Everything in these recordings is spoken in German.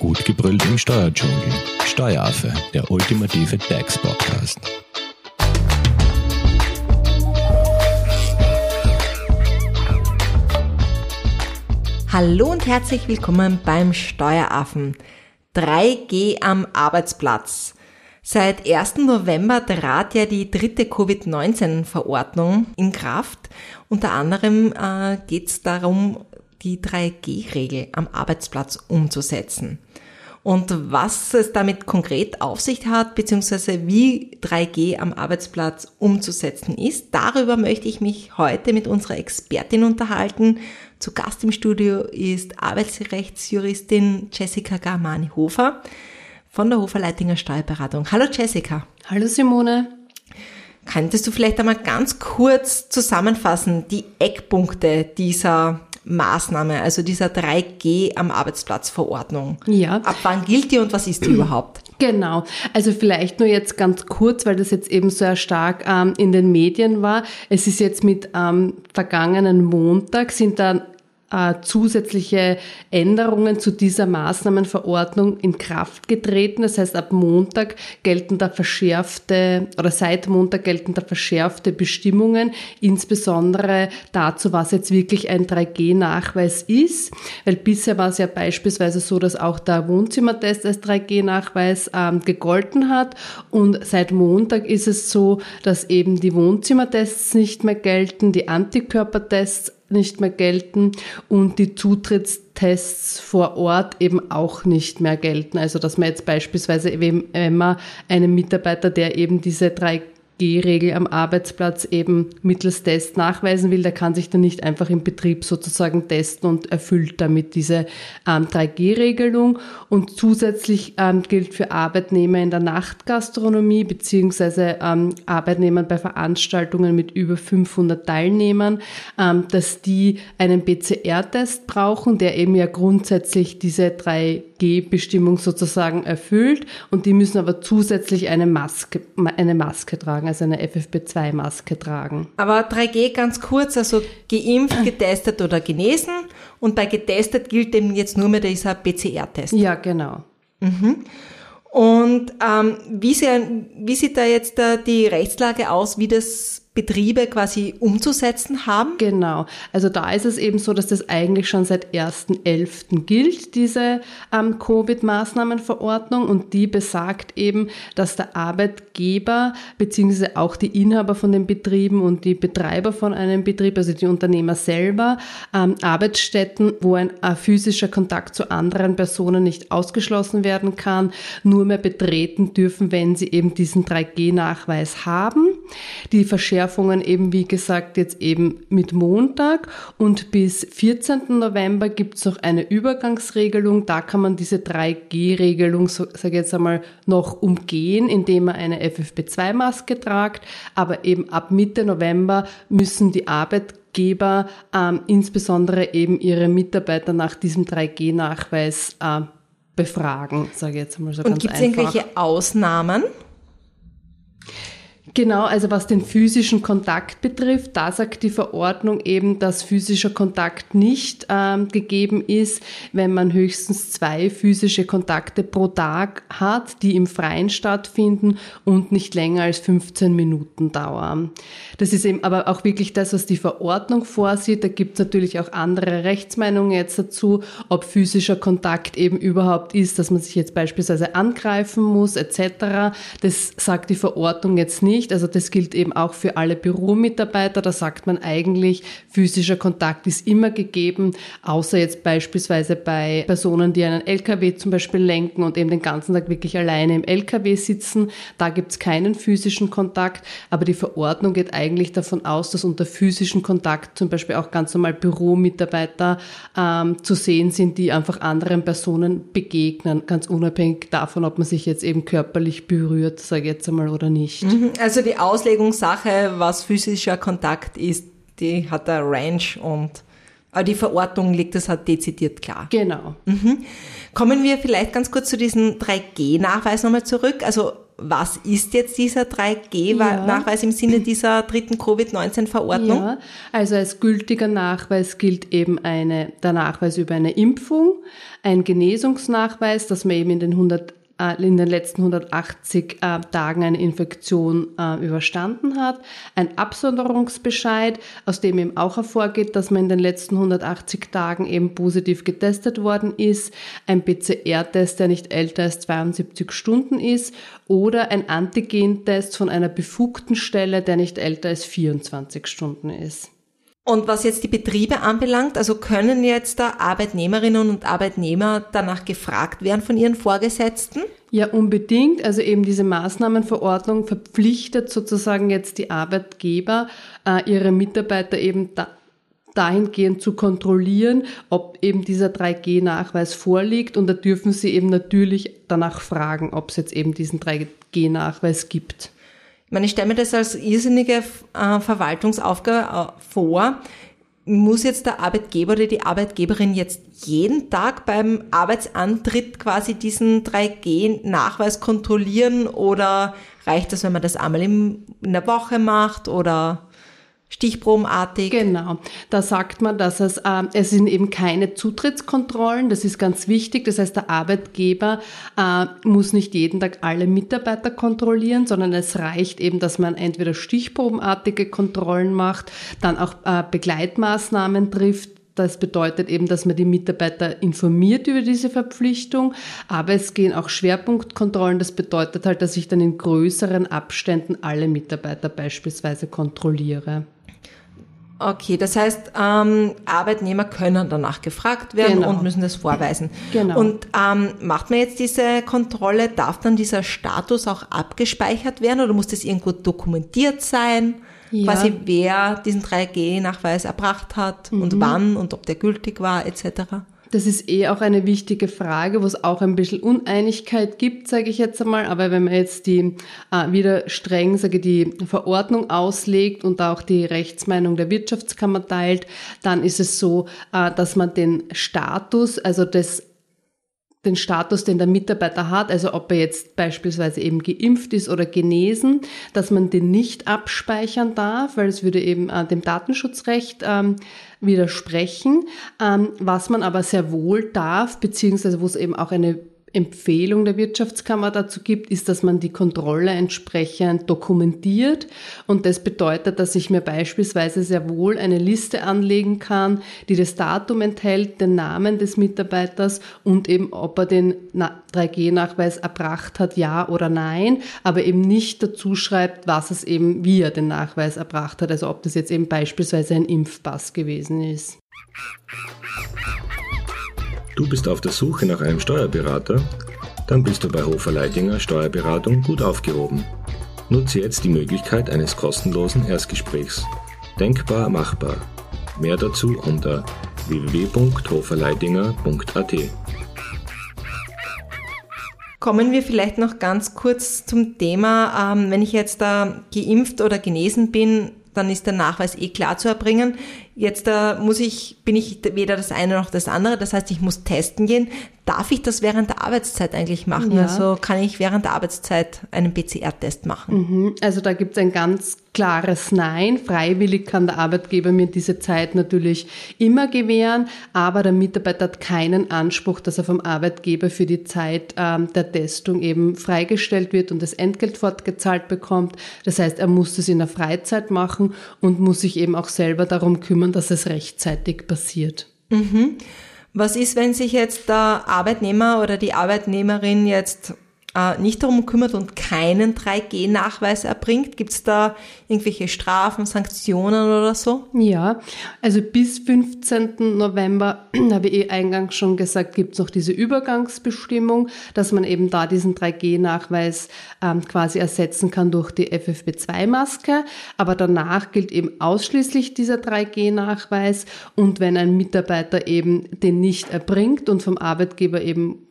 Gut gebrüllt im Steuerdschungel. Steueraffe, der ultimative DAX-Podcast. Hallo und herzlich willkommen beim Steueraffen. 3G am Arbeitsplatz. Seit 1. November trat ja die dritte Covid-19-Verordnung in Kraft. Unter anderem äh, geht es darum, die 3G-Regel am Arbeitsplatz umzusetzen. Und was es damit konkret auf sich hat, beziehungsweise wie 3G am Arbeitsplatz umzusetzen ist, darüber möchte ich mich heute mit unserer Expertin unterhalten. Zu Gast im Studio ist Arbeitsrechtsjuristin Jessica Garmani-Hofer von der Hofer Leitinger Steuerberatung. Hallo Jessica. Hallo Simone. Könntest du vielleicht einmal ganz kurz zusammenfassen, die Eckpunkte dieser Maßnahme, also dieser 3G am Arbeitsplatz Verordnung. Ja. Ab wann gilt die und was ist die überhaupt? Genau. Also vielleicht nur jetzt ganz kurz, weil das jetzt eben sehr stark ähm, in den Medien war. Es ist jetzt mit ähm, vergangenen Montag sind dann äh, zusätzliche Änderungen zu dieser Maßnahmenverordnung in Kraft getreten. Das heißt, ab Montag gelten da verschärfte oder seit Montag gelten da verschärfte Bestimmungen, insbesondere dazu, was jetzt wirklich ein 3G-Nachweis ist. Weil bisher war es ja beispielsweise so, dass auch der Wohnzimmertest als 3G-Nachweis ähm, gegolten hat. Und seit Montag ist es so, dass eben die Wohnzimmertests nicht mehr gelten, die Antikörpertests nicht mehr gelten und die Zutrittstests vor Ort eben auch nicht mehr gelten. Also dass man jetzt beispielsweise, wenn man einen Mitarbeiter, der eben diese drei G-Regel am Arbeitsplatz eben mittels Test nachweisen will, der kann sich dann nicht einfach im Betrieb sozusagen testen und erfüllt damit diese ähm, 3G-Regelung. Und zusätzlich ähm, gilt für Arbeitnehmer in der Nachtgastronomie beziehungsweise ähm, Arbeitnehmer bei Veranstaltungen mit über 500 Teilnehmern, ähm, dass die einen PCR-Test brauchen, der eben ja grundsätzlich diese 3G-Bestimmung sozusagen erfüllt. Und die müssen aber zusätzlich eine Maske, eine Maske tragen also eine FFP2-Maske tragen. Aber 3G ganz kurz, also geimpft, getestet oder genesen. Und bei getestet gilt eben jetzt nur mehr dieser PCR-Test. Ja, genau. Mhm. Und ähm, wie, sie, wie sieht da jetzt äh, die Rechtslage aus, wie das Betriebe quasi umzusetzen haben? Genau. Also da ist es eben so, dass das eigentlich schon seit 1.11. gilt, diese ähm, Covid-Maßnahmenverordnung und die besagt eben, dass der Arbeitgeber beziehungsweise auch die Inhaber von den Betrieben und die Betreiber von einem Betrieb, also die Unternehmer selber, ähm, Arbeitsstätten, wo ein äh, physischer Kontakt zu anderen Personen nicht ausgeschlossen werden kann, nur mehr betreten dürfen, wenn sie eben diesen 3G-Nachweis haben. Die Verschärfung Verschärfungen eben, wie gesagt, jetzt eben mit Montag und bis 14. November gibt es noch eine Übergangsregelung. Da kann man diese 3G-Regelung, so, sage ich jetzt einmal, noch umgehen, indem man eine FFP2-Maske tragt. Aber eben ab Mitte November müssen die Arbeitgeber ähm, insbesondere eben ihre Mitarbeiter nach diesem 3G-Nachweis äh, befragen, sage ich jetzt einmal so. Und gibt es irgendwelche Ausnahmen? Genau, also was den physischen Kontakt betrifft, da sagt die Verordnung eben, dass physischer Kontakt nicht ähm, gegeben ist, wenn man höchstens zwei physische Kontakte pro Tag hat, die im Freien stattfinden und nicht länger als 15 Minuten dauern. Das ist eben aber auch wirklich das, was die Verordnung vorsieht. Da gibt es natürlich auch andere Rechtsmeinungen jetzt dazu, ob physischer Kontakt eben überhaupt ist, dass man sich jetzt beispielsweise angreifen muss etc. Das sagt die Verordnung jetzt nicht nicht. Also das gilt eben auch für alle Büromitarbeiter. Da sagt man eigentlich, physischer Kontakt ist immer gegeben, außer jetzt beispielsweise bei Personen, die einen LKW zum Beispiel lenken und eben den ganzen Tag wirklich alleine im LKW sitzen. Da gibt es keinen physischen Kontakt. Aber die Verordnung geht eigentlich davon aus, dass unter physischen Kontakt zum Beispiel auch ganz normal Büromitarbeiter ähm, zu sehen sind, die einfach anderen Personen begegnen, ganz unabhängig davon, ob man sich jetzt eben körperlich berührt, sage ich jetzt einmal, oder nicht. Mhm. Also die Auslegungssache, was physischer Kontakt ist, die hat der Range und aber die Verordnung legt das halt dezidiert klar. Genau. Mhm. Kommen wir vielleicht ganz kurz zu diesem 3G-Nachweis nochmal zurück. Also was ist jetzt dieser 3G-Nachweis ja. im Sinne dieser dritten Covid-19-Verordnung? Ja, also als gültiger Nachweis gilt eben eine, der Nachweis über eine Impfung, ein Genesungsnachweis, dass man eben in den 100 äh, in den letzten 180 äh, Tagen eine Infektion äh, überstanden hat. Ein Absonderungsbescheid, aus dem eben auch hervorgeht, dass man in den letzten 180 Tagen eben positiv getestet worden ist. Ein PCR-Test, der nicht älter als 72 Stunden ist. Oder ein Antigentest von einer befugten Stelle, der nicht älter als 24 Stunden ist. Und was jetzt die Betriebe anbelangt, also können jetzt da Arbeitnehmerinnen und Arbeitnehmer danach gefragt werden von ihren Vorgesetzten? Ja, unbedingt. Also eben diese Maßnahmenverordnung verpflichtet sozusagen jetzt die Arbeitgeber, äh, ihre Mitarbeiter eben da, dahingehend zu kontrollieren, ob eben dieser 3G-Nachweis vorliegt. Und da dürfen sie eben natürlich danach fragen, ob es jetzt eben diesen 3G-Nachweis gibt. Ich meine, ich stelle mir das als irrsinnige äh, Verwaltungsaufgabe äh, vor. Muss jetzt der Arbeitgeber oder die Arbeitgeberin jetzt jeden Tag beim Arbeitsantritt quasi diesen 3G-Nachweis kontrollieren oder reicht das, wenn man das einmal in der Woche macht oder stichprobenartig. Genau, da sagt man, dass es, äh, es sind eben keine Zutrittskontrollen, das ist ganz wichtig. Das heißt, der Arbeitgeber äh, muss nicht jeden Tag alle Mitarbeiter kontrollieren, sondern es reicht eben, dass man entweder stichprobenartige Kontrollen macht, dann auch äh, Begleitmaßnahmen trifft, das bedeutet eben, dass man die Mitarbeiter informiert über diese Verpflichtung, aber es gehen auch Schwerpunktkontrollen. Das bedeutet halt, dass ich dann in größeren Abständen alle Mitarbeiter beispielsweise kontrolliere. Okay, das heißt, ähm, Arbeitnehmer können danach gefragt werden genau. und müssen das vorweisen. Genau. Und ähm, macht man jetzt diese Kontrolle, darf dann dieser Status auch abgespeichert werden oder muss das irgendwo dokumentiert sein? Ja. Quasi wer diesen 3G-Nachweis erbracht hat mhm. und wann und ob der gültig war etc. Das ist eh auch eine wichtige Frage, wo es auch ein bisschen Uneinigkeit gibt, sage ich jetzt einmal. Aber wenn man jetzt die äh, wieder streng, sage die Verordnung auslegt und auch die Rechtsmeinung der Wirtschaftskammer teilt, dann ist es so, äh, dass man den Status, also das den Status, den der Mitarbeiter hat, also ob er jetzt beispielsweise eben geimpft ist oder genesen, dass man den nicht abspeichern darf, weil es würde eben äh, dem Datenschutzrecht ähm, widersprechen. Ähm, was man aber sehr wohl darf, beziehungsweise wo es eben auch eine Empfehlung der Wirtschaftskammer dazu gibt, ist, dass man die Kontrolle entsprechend dokumentiert. Und das bedeutet, dass ich mir beispielsweise sehr wohl eine Liste anlegen kann, die das Datum enthält, den Namen des Mitarbeiters und eben, ob er den 3G-Nachweis erbracht hat, ja oder nein, aber eben nicht dazu schreibt, was es eben, wie er den Nachweis erbracht hat. Also ob das jetzt eben beispielsweise ein Impfpass gewesen ist. Du bist auf der Suche nach einem Steuerberater? Dann bist du bei Hofer Leidinger Steuerberatung gut aufgehoben. Nutze jetzt die Möglichkeit eines kostenlosen Erstgesprächs. Denkbar machbar. Mehr dazu unter www.hoferleidinger.at. Kommen wir vielleicht noch ganz kurz zum Thema, ähm, wenn ich jetzt da geimpft oder genesen bin, dann ist der Nachweis eh klar zu erbringen. Jetzt äh, muss ich, bin ich weder das eine noch das andere. Das heißt, ich muss testen gehen. Darf ich das während der Arbeitszeit eigentlich machen? Ja. Also kann ich während der Arbeitszeit einen PCR-Test machen? Mhm. Also da gibt es ein ganz klares Nein. Freiwillig kann der Arbeitgeber mir diese Zeit natürlich immer gewähren, aber der Mitarbeiter hat keinen Anspruch, dass er vom Arbeitgeber für die Zeit ähm, der Testung eben freigestellt wird und das Entgelt fortgezahlt bekommt. Das heißt, er muss das in der Freizeit machen und muss sich eben auch selber darum kümmern, kümmern, dass es rechtzeitig passiert. Mhm. Was ist, wenn sich jetzt der Arbeitnehmer oder die Arbeitnehmerin jetzt äh, nicht darum kümmert und keinen 3G-Nachweis erbringt? Gibt es da irgendwelche Strafen, Sanktionen oder so? Ja, also bis 15. November, habe ich eh eingangs schon gesagt, gibt es noch diese Übergangsbestimmung, dass man eben da diesen 3G-Nachweis ähm, quasi ersetzen kann durch die FFP2-Maske. Aber danach gilt eben ausschließlich dieser 3G-Nachweis und wenn ein Mitarbeiter eben den nicht erbringt und vom Arbeitgeber eben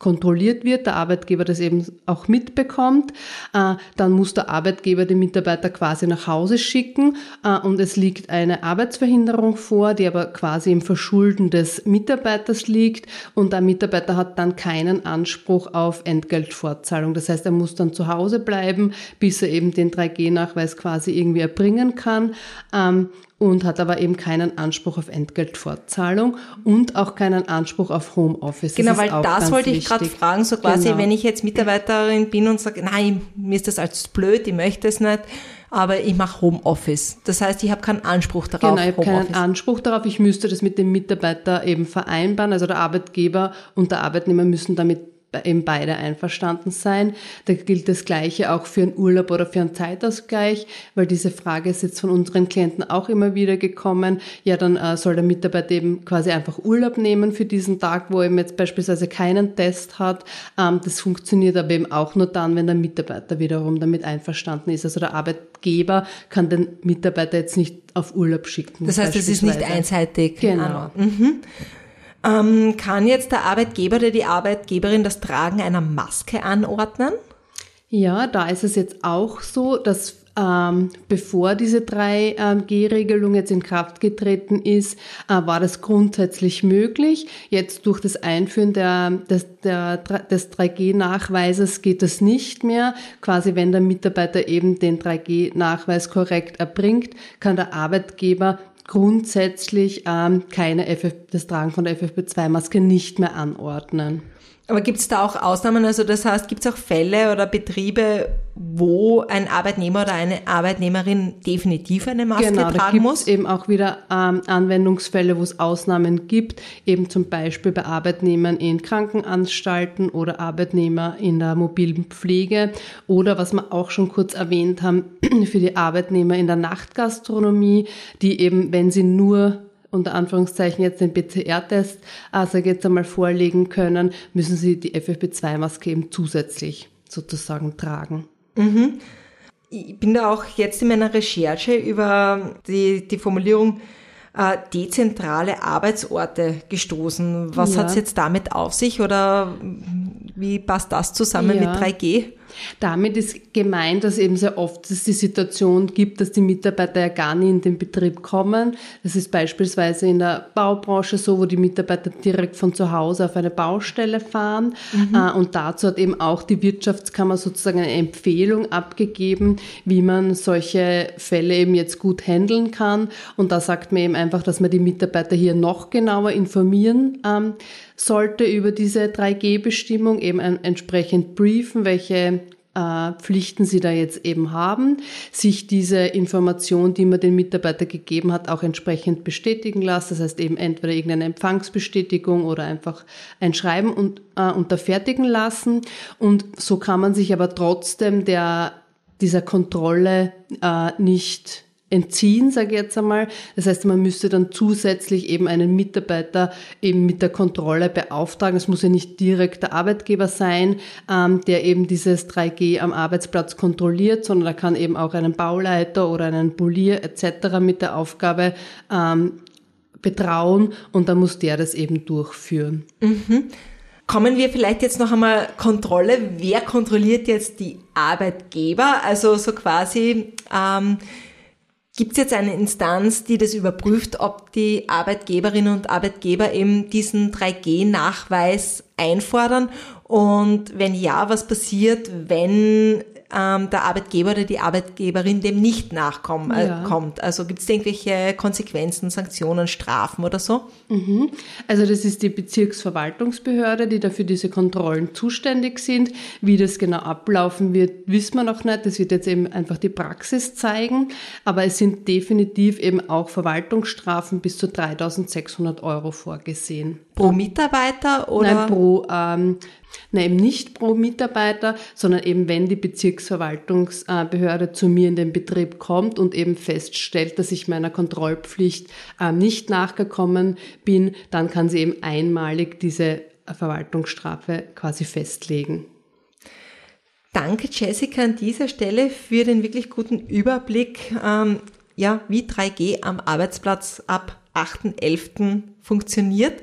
kontrolliert wird, der Arbeitgeber das eben auch mitbekommt, äh, dann muss der Arbeitgeber den Mitarbeiter quasi nach Hause schicken äh, und es liegt eine Arbeitsverhinderung vor, die aber quasi im Verschulden des Mitarbeiters liegt und der Mitarbeiter hat dann keinen Anspruch auf Entgeltfortzahlung. Das heißt, er muss dann zu Hause bleiben, bis er eben den 3G-Nachweis quasi irgendwie erbringen kann. Und hat aber eben keinen Anspruch auf Entgeltfortzahlung und auch keinen Anspruch auf Homeoffice. Genau, weil das wollte ich gerade fragen, so quasi, genau. wenn ich jetzt Mitarbeiterin bin und sage, nein, mir ist das alles blöd, ich möchte es nicht, aber ich mache Homeoffice. Das heißt, ich habe keinen Anspruch darauf. Genau, ich habe keinen Anspruch darauf. Ich müsste das mit dem Mitarbeiter eben vereinbaren. Also der Arbeitgeber und der Arbeitnehmer müssen damit eben beide einverstanden sein. Da gilt das Gleiche auch für einen Urlaub oder für einen Zeitausgleich, weil diese Frage ist jetzt von unseren Klienten auch immer wieder gekommen. Ja, dann äh, soll der Mitarbeiter eben quasi einfach Urlaub nehmen für diesen Tag, wo er jetzt beispielsweise keinen Test hat. Ähm, das funktioniert aber eben auch nur dann, wenn der Mitarbeiter wiederum damit einverstanden ist. Also der Arbeitgeber kann den Mitarbeiter jetzt nicht auf Urlaub schicken. Das heißt, es ist nicht einseitig. Genau. Mhm. Ähm, kann jetzt der Arbeitgeber oder die Arbeitgeberin das Tragen einer Maske anordnen? Ja, da ist es jetzt auch so, dass ähm, bevor diese 3G-Regelung jetzt in Kraft getreten ist, äh, war das grundsätzlich möglich. Jetzt durch das Einführen der, des, des 3G-Nachweises geht das nicht mehr. Quasi wenn der Mitarbeiter eben den 3G-Nachweis korrekt erbringt, kann der Arbeitgeber grundsätzlich ähm, keine FF, das Tragen von der FFP2-Maske nicht mehr anordnen. Aber gibt es da auch Ausnahmen? Also das heißt, gibt es auch Fälle oder Betriebe, wo ein Arbeitnehmer oder eine Arbeitnehmerin definitiv eine Maske genau, tragen da muss? eben auch wieder ähm, Anwendungsfälle, wo es Ausnahmen gibt, eben zum Beispiel bei Arbeitnehmern in Krankenanstalten oder Arbeitnehmer in der mobilen Pflege oder was wir auch schon kurz erwähnt haben, für die Arbeitnehmer in der Nachtgastronomie, die eben, wenn sie nur unter Anführungszeichen jetzt den PCR-Test, also jetzt einmal vorlegen können, müssen sie die FFP2-Maske eben zusätzlich sozusagen tragen. Mhm. Ich bin da auch jetzt in meiner Recherche über die, die Formulierung äh, dezentrale Arbeitsorte gestoßen. Was ja. hat es jetzt damit auf sich oder wie passt das zusammen ja. mit 3G? Damit ist gemeint, dass eben sehr oft es die Situation gibt, dass die Mitarbeiter ja gar nicht in den Betrieb kommen. Das ist beispielsweise in der Baubranche so, wo die Mitarbeiter direkt von zu Hause auf eine Baustelle fahren. Mhm. Äh, und dazu hat eben auch die Wirtschaftskammer sozusagen eine Empfehlung abgegeben, wie man solche Fälle eben jetzt gut handeln kann. Und da sagt man eben einfach, dass man die Mitarbeiter hier noch genauer informieren ähm, sollte über diese 3G-Bestimmung, eben entsprechend briefen, welche äh, Pflichten sie da jetzt eben haben, sich diese Information, die man den Mitarbeiter gegeben hat, auch entsprechend bestätigen lassen. Das heißt eben entweder irgendeine Empfangsbestätigung oder einfach ein Schreiben und, äh, unterfertigen lassen. Und so kann man sich aber trotzdem der, dieser Kontrolle äh, nicht entziehen, sage ich jetzt einmal. Das heißt, man müsste dann zusätzlich eben einen Mitarbeiter eben mit der Kontrolle beauftragen. Es muss ja nicht direkt der Arbeitgeber sein, ähm, der eben dieses 3G am Arbeitsplatz kontrolliert, sondern da kann eben auch einen Bauleiter oder einen Polier etc. mit der Aufgabe ähm, betrauen und dann muss der das eben durchführen. Mhm. Kommen wir vielleicht jetzt noch einmal Kontrolle. Wer kontrolliert jetzt die Arbeitgeber? Also so quasi ähm, Gibt es jetzt eine Instanz, die das überprüft, ob die Arbeitgeberinnen und Arbeitgeber eben diesen 3G-Nachweis einfordern? Und wenn ja, was passiert, wenn ähm, der Arbeitgeber oder die Arbeitgeberin dem nicht nachkommt. Äh, ja. kommt. Also gibt es irgendwelche Konsequenzen, Sanktionen, Strafen oder so? Mhm. Also das ist die Bezirksverwaltungsbehörde, die dafür diese Kontrollen zuständig sind. Wie das genau ablaufen wird, wissen wir noch nicht. Das wird jetzt eben einfach die Praxis zeigen. Aber es sind definitiv eben auch Verwaltungsstrafen bis zu 3600 Euro vorgesehen. Pro Mitarbeiter oder? Nein, pro ähm, na, eben nicht pro Mitarbeiter, sondern eben wenn die Bezirksverwaltungsbehörde zu mir in den Betrieb kommt und eben feststellt, dass ich meiner Kontrollpflicht ähm, nicht nachgekommen bin, dann kann sie eben einmalig diese Verwaltungsstrafe quasi festlegen. Danke Jessica an dieser Stelle für den wirklich guten Überblick, ähm, ja, wie 3G am Arbeitsplatz ab 8.11. funktioniert.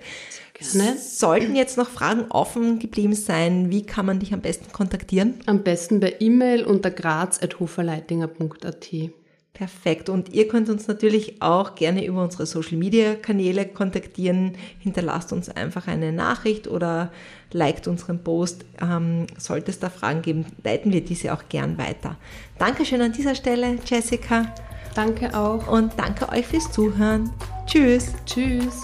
Gerne. Sollten jetzt noch Fragen offen geblieben sein, wie kann man dich am besten kontaktieren? Am besten per E-Mail unter graz.hoferleitinger.at. Perfekt. Und ihr könnt uns natürlich auch gerne über unsere Social Media Kanäle kontaktieren. Hinterlasst uns einfach eine Nachricht oder liked unseren Post. Ähm, sollte es da Fragen geben, leiten wir diese auch gern weiter. Dankeschön an dieser Stelle, Jessica. Danke auch. Und danke euch fürs Zuhören. Tschüss. Tschüss.